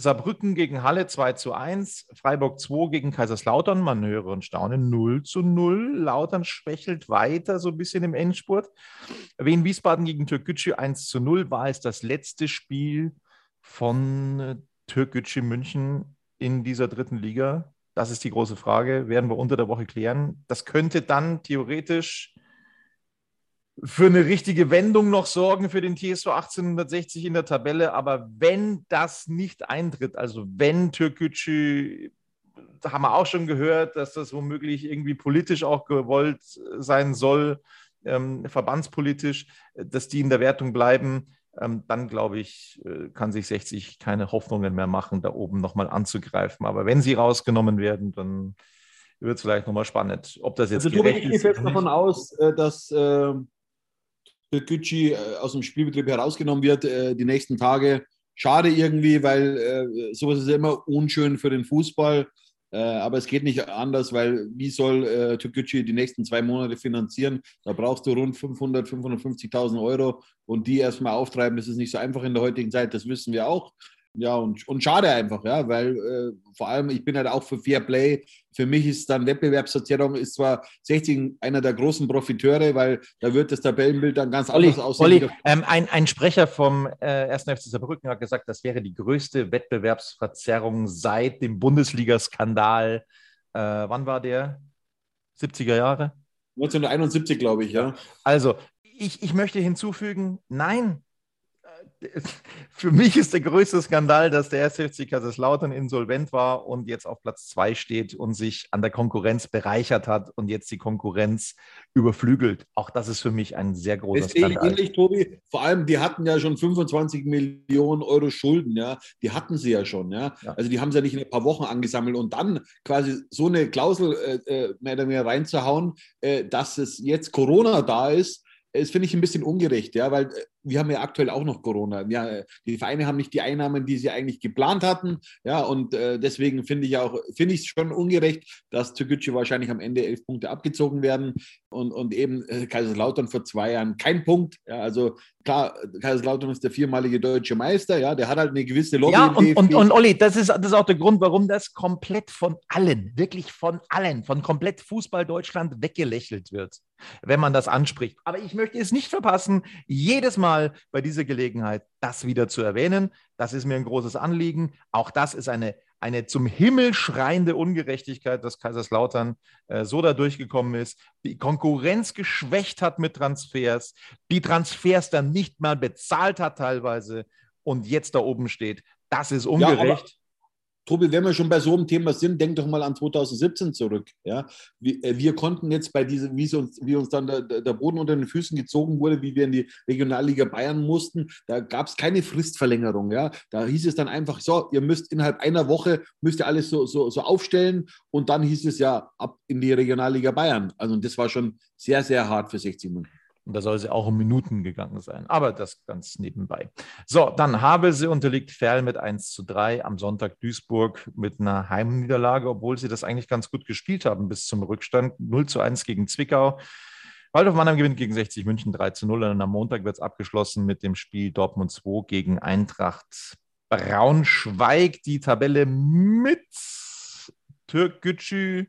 Saarbrücken gegen Halle 2 zu 1, Freiburg 2 gegen Kaiserslautern, man höre und staune 0 zu 0. Lautern schwächelt weiter so ein bisschen im Endspurt. Wien Wiesbaden gegen Türkgücü 1 zu 0 war es das letzte Spiel von äh, Türkgücü München in dieser dritten Liga. Das ist die große Frage, werden wir unter der Woche klären. Das könnte dann theoretisch für eine richtige Wendung noch sorgen für den TSV 1860 in der Tabelle. Aber wenn das nicht eintritt, also wenn Türkgücü, da haben wir auch schon gehört, dass das womöglich irgendwie politisch auch gewollt sein soll, ähm, verbandspolitisch, dass die in der Wertung bleiben, ähm, dann glaube ich, äh, kann sich 60 keine Hoffnungen mehr machen, da oben nochmal anzugreifen. Aber wenn sie rausgenommen werden, dann wird es vielleicht nochmal spannend. Ob das jetzt Also gerecht ich gehe ist fest oder davon nicht. aus, äh, dass äh, Türkgücü äh, aus dem Spielbetrieb herausgenommen wird äh, die nächsten Tage. Schade irgendwie, weil äh, sowas ist ja immer unschön für den Fußball. Aber es geht nicht anders, weil wie soll äh, Türkgücü die nächsten zwei Monate finanzieren? Da brauchst du rund 500, 550.000 Euro und die erstmal auftreiben, das ist nicht so einfach in der heutigen Zeit, das wissen wir auch. Ja, und, und schade einfach, ja, weil äh, vor allem, ich bin halt auch für Fair Play. Für mich ist dann Wettbewerbsverzerrung, ist zwar 60 einer der großen Profiteure, weil da wird das Tabellenbild dann ganz Olli, anders aussehen. Olli ähm, ein, ein Sprecher vom äh, 1. FC Saarbrücken hat gesagt, das wäre die größte Wettbewerbsverzerrung seit dem Bundesliga-Skandal. Äh, wann war der? 70er Jahre? 1971, glaube ich, ja. Also, ich, ich möchte hinzufügen, nein. Äh, [laughs] Für mich ist der größte Skandal, dass der 1. FC Kaiserslautern insolvent war und jetzt auf Platz zwei steht und sich an der Konkurrenz bereichert hat und jetzt die Konkurrenz überflügelt. Auch das ist für mich ein sehr großer ich Skandal. ähnlich, Tobi. Vor allem, die hatten ja schon 25 Millionen Euro Schulden, ja. Die hatten sie ja schon, ja. Ja. Also die haben sie ja nicht in ein paar Wochen angesammelt und dann quasi so eine Klausel äh, äh, mehr oder weniger reinzuhauen, äh, dass es jetzt Corona da ist, das finde ich ein bisschen ungerecht, ja, weil äh, wir haben ja aktuell auch noch Corona. Ja, die Vereine haben nicht die Einnahmen, die sie eigentlich geplant hatten, ja, und äh, deswegen finde ich auch, finde ich es schon ungerecht, dass Türkgücü wahrscheinlich am Ende elf Punkte abgezogen werden und, und eben äh, Kaiserslautern vor zwei Jahren kein Punkt. Ja, also klar, Kaiserslautern ist der viermalige deutsche Meister, ja, der hat halt eine gewisse Lobby. Ja, und, und, DFB. und Olli, das ist, das ist auch der Grund, warum das komplett von allen, wirklich von allen, von komplett Fußball Deutschland weggelächelt wird, wenn man das anspricht. Aber ich möchte es nicht verpassen, jedes Mal bei dieser Gelegenheit das wieder zu erwähnen. Das ist mir ein großes Anliegen. Auch das ist eine, eine zum Himmel schreiende Ungerechtigkeit, dass Kaiserslautern äh, so da durchgekommen ist, die Konkurrenz geschwächt hat mit Transfers, die Transfers dann nicht mal bezahlt hat teilweise und jetzt da oben steht. Das ist ungerecht. Tobi, wenn wir schon bei so einem Thema sind, denk doch mal an 2017 zurück. Ja? Wir, äh, wir konnten jetzt bei diesem, wie, uns, wie uns dann der, der Boden unter den Füßen gezogen wurde, wie wir in die Regionalliga Bayern mussten, da gab es keine Fristverlängerung. Ja? Da hieß es dann einfach, so, ihr müsst innerhalb einer Woche, müsst ihr alles so, so, so aufstellen und dann hieß es ja, ab in die Regionalliga Bayern. Also das war schon sehr, sehr hart für 60 Minuten. Und da soll ja auch um Minuten gegangen sein. Aber das ganz nebenbei. So, dann Havelse unterliegt Ferl mit 1 zu 3. Am Sonntag Duisburg mit einer Heimniederlage, obwohl sie das eigentlich ganz gut gespielt haben bis zum Rückstand. 0 zu 1 gegen Zwickau. Waldhof Mannheim gewinnt gegen 60 München 3 zu 0. Und am Montag wird es abgeschlossen mit dem Spiel Dortmund 2 gegen Eintracht Braunschweig. Die Tabelle mit Türk Gücü.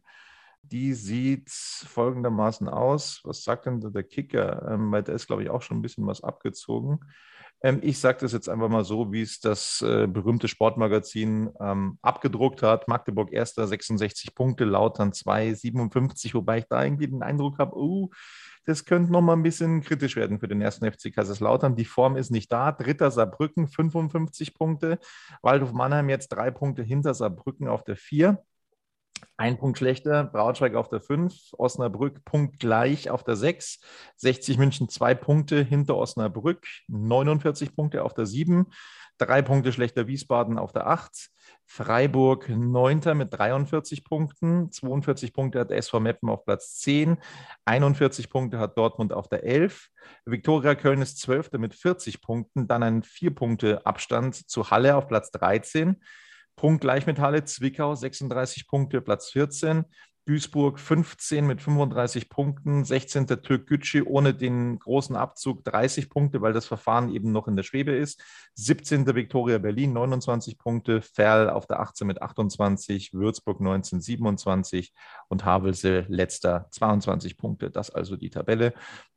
Die sieht folgendermaßen aus. Was sagt denn der Kicker? Ähm, weil da ist, glaube ich, auch schon ein bisschen was abgezogen. Ähm, ich sage das jetzt einfach mal so, wie es das äh, berühmte Sportmagazin ähm, abgedruckt hat. Magdeburg erster 66 Punkte, Lautern 2, 57, wobei ich da irgendwie den Eindruck habe, uh, das könnte noch mal ein bisschen kritisch werden für den ersten FC Kaiserslautern. Die Form ist nicht da. Dritter Saarbrücken 55 Punkte. Waldhof Mannheim jetzt drei Punkte hinter Saarbrücken auf der 4. Ein Punkt schlechter, Braunschweig auf der 5, Osnabrück punktgleich auf der 6, 60 München zwei Punkte hinter Osnabrück, 49 Punkte auf der 7, drei Punkte schlechter Wiesbaden auf der 8, Freiburg 9. mit 43 Punkten, 42 Punkte hat SV Meppen auf Platz 10, 41 Punkte hat Dortmund auf der 11, Viktoria Köln ist 12. mit 40 Punkten, dann ein 4 Punkte Abstand zu Halle auf Platz 13. Punkt gleich mit Halle, Zwickau 36 Punkte, Platz 14. Duisburg 15 mit 35 Punkten, 16. Türk Gücü ohne den großen Abzug 30 Punkte, weil das Verfahren eben noch in der Schwebe ist. 17. Viktoria Berlin 29 Punkte, Ferl auf der 18 mit 28, Würzburg 19 27 und Havelse letzter 22 Punkte. Das also die Tabelle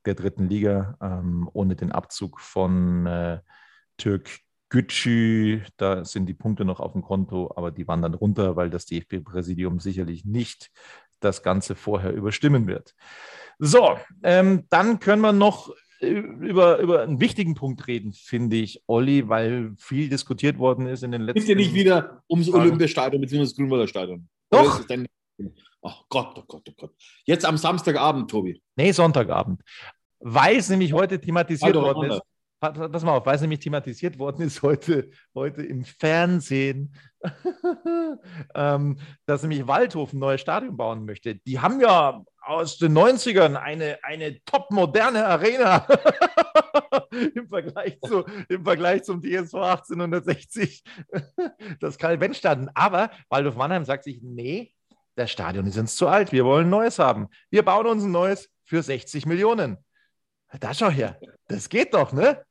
der dritten Liga ähm, ohne den Abzug von äh, Türk Gücü, da sind die Punkte noch auf dem Konto, aber die wandern runter, weil das DFB-Präsidium sicherlich nicht das Ganze vorher überstimmen wird. So, ähm, dann können wir noch über, über einen wichtigen Punkt reden, finde ich, Olli, weil viel diskutiert worden ist in den letzten ja nicht wieder ums Olympiastadion bzw. das Grünwalder Stadion. Doch. Oh Gott, oh Gott, oh Gott. Jetzt am Samstagabend, Tobi. Nee, Sonntagabend. Weil es nämlich heute thematisiert worden ist pass mal auf, weil es nämlich thematisiert worden ist heute, heute im Fernsehen, [laughs] ähm, dass nämlich Waldhof ein neues Stadion bauen möchte. Die haben ja aus den 90ern eine, eine top moderne Arena [laughs] Im, Vergleich zu, im Vergleich zum DSV 1860, [laughs] das Karl-Benz-Stadion. Aber Waldhof Mannheim sagt sich, nee, das Stadion ist uns zu alt, wir wollen ein neues haben. Wir bauen uns ein neues für 60 Millionen. Da schau her, das geht doch, ne?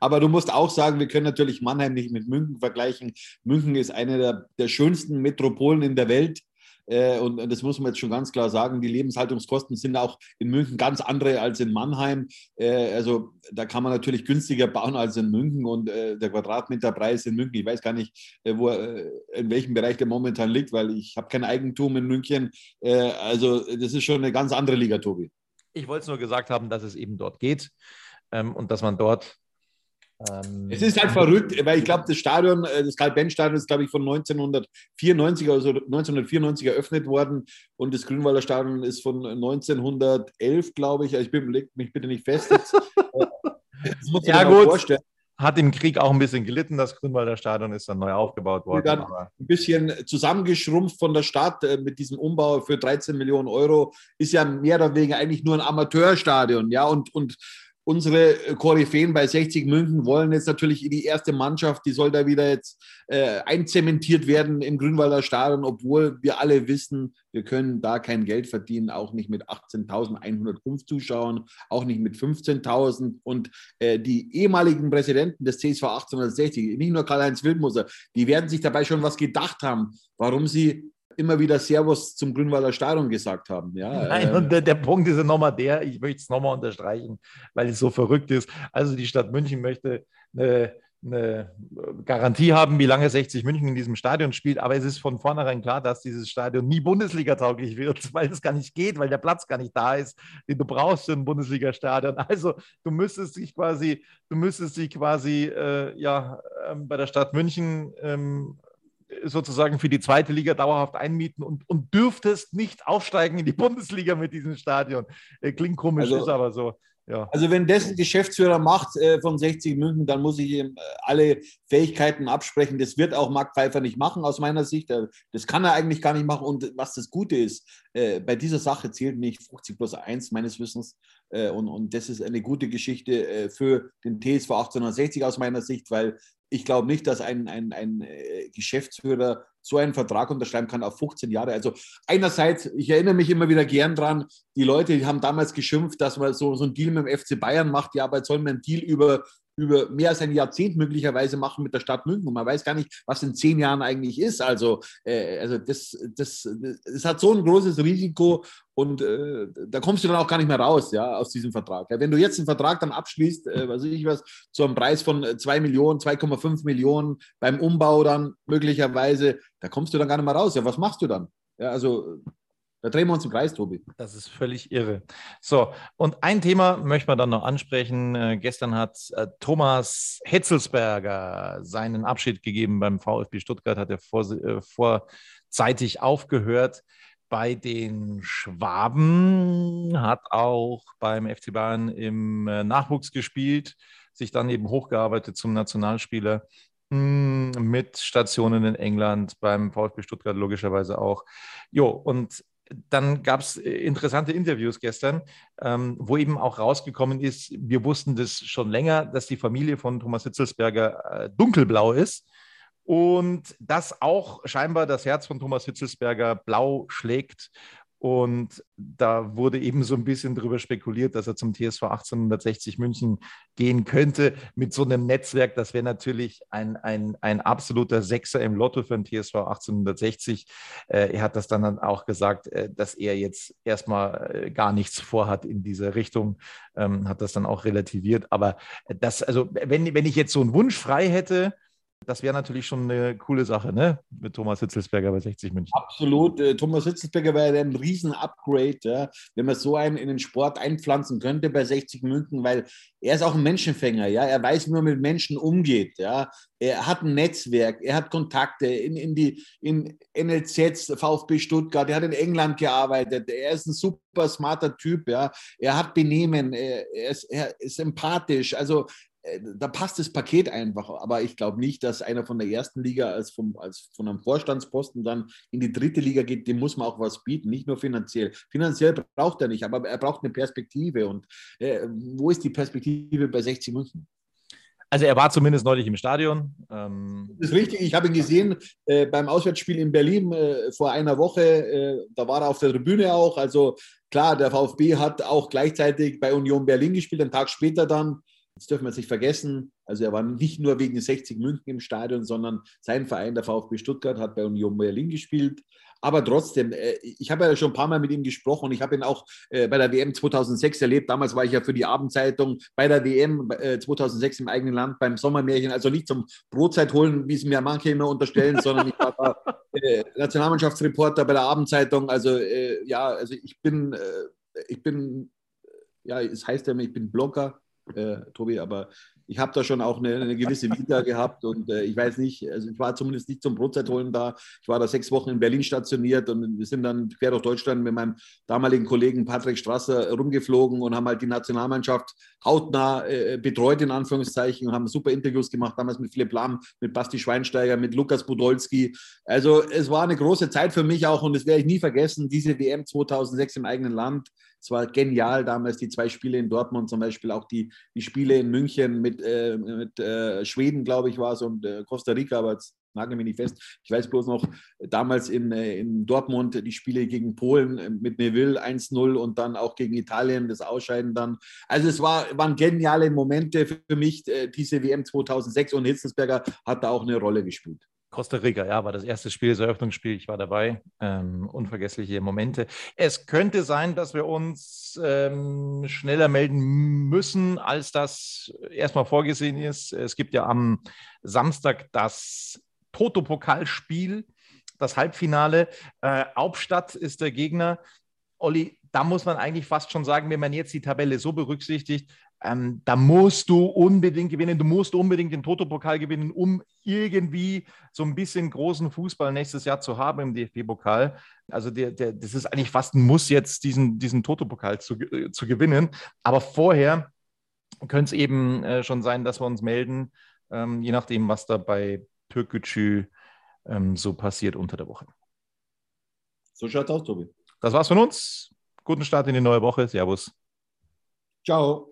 Aber du musst auch sagen, wir können natürlich Mannheim nicht mit München vergleichen. München ist eine der, der schönsten Metropolen in der Welt. Äh, und das muss man jetzt schon ganz klar sagen. Die Lebenshaltungskosten sind auch in München ganz andere als in Mannheim. Äh, also da kann man natürlich günstiger bauen als in München. Und äh, der Quadratmeterpreis in München, ich weiß gar nicht, wo, in welchem Bereich der momentan liegt, weil ich habe kein Eigentum in München. also das ist schon eine ganz andere Liga, Tobi. Ich wollte es nur gesagt haben, dass es eben dort geht ähm, und dass man dort ähm, es ist halt verrückt, weil ich glaube, das Stadion, äh, das Karl-Benz-Stadion ist, glaube ich, von 1994, also 1994 eröffnet worden und das Grünwalder Stadion ist von 1911, glaube ich. Also ich bin, legt mich bitte nicht fest. Jetzt. das muss ja, gut. Vorstellen. Hat im Krieg auch ein bisschen gelitten, das Grünwalder Stadion ist dann neu aufgebaut worden. Dann ein bisschen zusammengeschrumpft von der Stadt äh, mit diesem Umbau für 13 Millionen Euro. Ist ja mehr oder weniger eigentlich nur ein Amateurstadion, ja, und, und unsere Koryphäen bei 60 München wollen jetzt natürlich in die erste Mannschaft, die soll da wieder jetzt äh, einzementiert werden im Grünwalder Stadion, obwohl wir alle wissen, wir können da kein Geld verdienen, auch nicht mit 18.105 Zuschauern, auch nicht mit 15.000. Und äh, die ehemaligen Präsidenten des CSV 1860, nicht nur Karl-Heinz Wildmoser, die werden sich dabei schon was gedacht haben, warum sie immer wieder Servus zum Grünwalder Stadion gesagt haben. Ja, Nein, äh, und der, der Punkt ist ja nochmal der, ich möchte es nochmal unterstreichen, weil es so verrückt ist. Also die Stadt München möchte eine, eine Garantie haben, wie lange 60 München in diesem Stadion spielt, aber es ist von vornherein klar, dass dieses Stadion nie Bundesliga-tauglich wird, [laughs] weil es gar nicht geht, weil der Platz gar nicht da ist, den du brauchst für ein Bundesliga-Stadion. Also du müsstest dich quasi, du müsstest dich quasi äh, ja, äh, bei der Stadt München ähm, sozusagen für die zweite Liga dauerhaft einmieten und, und dürftest nicht aufsteigen in die [laughs] Bundesliga mit diesem Stadion. Äh, klingt komisch, also, ist aber so. Ja. Also wenn das ein Geschäftsführer macht äh, von 60 München, dann muss ich ihm äh, alle Fähigkeiten absprechen. Das wird auch Marc Pfeiffer nicht machen aus meiner Sicht. Äh, das kann er eigentlich gar nicht machen. Und was das Gute ist, äh, bei dieser Sache zählt nicht 50 plus 1 meines Wissens. Äh, und, und das ist eine gute Geschichte äh, für den TSV 1860 aus meiner Sicht, weil ich glaube nicht, dass ein, ein, ein Geschäftsführer so einen Vertrag unterschreiben kann auf 15 Jahre. Also einerseits, ich erinnere mich immer wieder gern dran, die Leute haben damals geschimpft, dass man so, so einen Deal mit dem FC Bayern macht. Ja, aber jetzt soll man einen Deal über über mehr als ein Jahrzehnt möglicherweise machen mit der Stadt München. Und man weiß gar nicht, was in zehn Jahren eigentlich ist. Also, äh, also das, das, das hat so ein großes Risiko und äh, da kommst du dann auch gar nicht mehr raus, ja, aus diesem Vertrag. Ja, wenn du jetzt einen Vertrag dann abschließt, äh, was ich was, zu einem Preis von 2 Millionen, 2,5 Millionen beim Umbau dann möglicherweise, da kommst du dann gar nicht mehr raus. Ja, was machst du dann? Ja, also da drehen wir uns im Kreis, Tobi. Das ist völlig irre. So, und ein Thema möchten wir dann noch ansprechen. Äh, gestern hat äh, Thomas Hetzelsberger seinen Abschied gegeben beim VfB Stuttgart, hat er vor, äh, vor zeitig aufgehört bei den Schwaben, hat auch beim FC Bayern im äh, Nachwuchs gespielt, sich dann eben hochgearbeitet zum Nationalspieler hm, mit Stationen in England, beim VfB Stuttgart logischerweise auch. Jo, und dann gab es interessante Interviews gestern, ähm, wo eben auch rausgekommen ist, wir wussten das schon länger, dass die Familie von Thomas Hitzelsberger äh, dunkelblau ist und dass auch scheinbar das Herz von Thomas Hitzelsberger blau schlägt und da wurde eben so ein bisschen darüber spekuliert, dass er zum TSV 1860 München gehen könnte mit so einem Netzwerk. Das wäre natürlich ein, ein, ein absoluter Sechser im Lotto für den TSV 1860. Äh, er hat das dann auch gesagt, äh, dass er jetzt erstmal äh, gar nichts vorhat in diese Richtung, ähm, hat das dann auch relativiert. Aber das, also wenn, wenn ich jetzt so einen Wunsch frei hätte, das wäre natürlich schon eine coole Sache, ne? Mit Thomas Hitzelsberger bei 60 München. Absolut. Äh, Thomas Hitzelsberger wäre ein Riesen-Upgrade, ja? wenn man so einen in den Sport einpflanzen könnte bei 60 München, weil er ist auch ein Menschenfänger, ja. Er weiß, wie man mit Menschen umgeht, ja. Er hat ein Netzwerk, er hat Kontakte in, in die in NLZ, VfB Stuttgart, er hat in England gearbeitet, er ist ein super smarter Typ, ja. Er hat Benehmen, er ist, er ist empathisch. Also da passt das Paket einfach. Aber ich glaube nicht, dass einer von der ersten Liga als, vom, als von einem Vorstandsposten dann in die dritte Liga geht. Dem muss man auch was bieten, nicht nur finanziell. Finanziell braucht er nicht, aber er braucht eine Perspektive. Und äh, wo ist die Perspektive bei 60 München? Also er war zumindest neulich im Stadion. Ähm das ist richtig. Ich habe ihn gesehen äh, beim Auswärtsspiel in Berlin äh, vor einer Woche. Äh, da war er auf der Tribüne auch. Also klar, der VfB hat auch gleichzeitig bei Union Berlin gespielt. Einen Tag später dann das dürfen wir jetzt nicht vergessen. Also er war nicht nur wegen 60 München im Stadion, sondern sein Verein, der VfB Stuttgart, hat bei Union Berlin gespielt. Aber trotzdem, äh, ich habe ja schon ein paar Mal mit ihm gesprochen und ich habe ihn auch äh, bei der WM 2006 erlebt. Damals war ich ja für die Abendzeitung bei der WM 2006 äh, im eigenen Land beim Sommermärchen. Also nicht zum Brotzeit holen, wie es mir manche immer unterstellen, sondern ich war da [laughs] Nationalmannschaftsreporter bei der Abendzeitung. Also ja, also ich bin, ich bin, ja, es heißt ja, ich bin Blogger äh, Tobi, aber ich habe da schon auch eine, eine gewisse Vita gehabt und äh, ich weiß nicht, also ich war zumindest nicht zum Brotzeitholen da. Ich war da sechs Wochen in Berlin stationiert und wir sind dann quer durch Deutschland mit meinem damaligen Kollegen Patrick Strasser rumgeflogen und haben halt die Nationalmannschaft hautnah äh, betreut, in Anführungszeichen, und haben super Interviews gemacht, damals mit Philipp Lahm, mit Basti Schweinsteiger, mit Lukas Budolski. Also es war eine große Zeit für mich auch und das werde ich nie vergessen, diese WM 2006 im eigenen Land. Es war genial damals, die zwei Spiele in Dortmund zum Beispiel, auch die, die Spiele in München mit, äh, mit äh, Schweden, glaube ich, war es, und äh, Costa Rica, aber jetzt nagel mich nicht fest. Ich weiß bloß noch, damals in, äh, in Dortmund die Spiele gegen Polen äh, mit Neville 1-0 und dann auch gegen Italien das Ausscheiden dann. Also es war, waren geniale Momente für mich, äh, diese WM 2006 und Hitzelsberger hat da auch eine Rolle gespielt. Costa Rica, ja, war das erste Spiel, das Eröffnungsspiel. Ich war dabei. Ähm, unvergessliche Momente. Es könnte sein, dass wir uns ähm, schneller melden müssen, als das erstmal vorgesehen ist. Es gibt ja am Samstag das Toto-Pokalspiel, das Halbfinale. Äh, Hauptstadt ist der Gegner. Olli, da muss man eigentlich fast schon sagen, wenn man jetzt die Tabelle so berücksichtigt, ähm, da musst du unbedingt gewinnen, du musst unbedingt den Toto-Pokal gewinnen, um irgendwie so ein bisschen großen Fußball nächstes Jahr zu haben im DFB-Pokal. Also der, der, das ist eigentlich fast ein Muss jetzt, diesen, diesen Toto-Pokal zu, äh, zu gewinnen. Aber vorher könnte es eben äh, schon sein, dass wir uns melden, ähm, je nachdem, was da bei Türkgücü ähm, so passiert unter der Woche. So schaut aus, Tobi. Das war's von uns. Guten Start in die neue Woche. Servus. Ciao.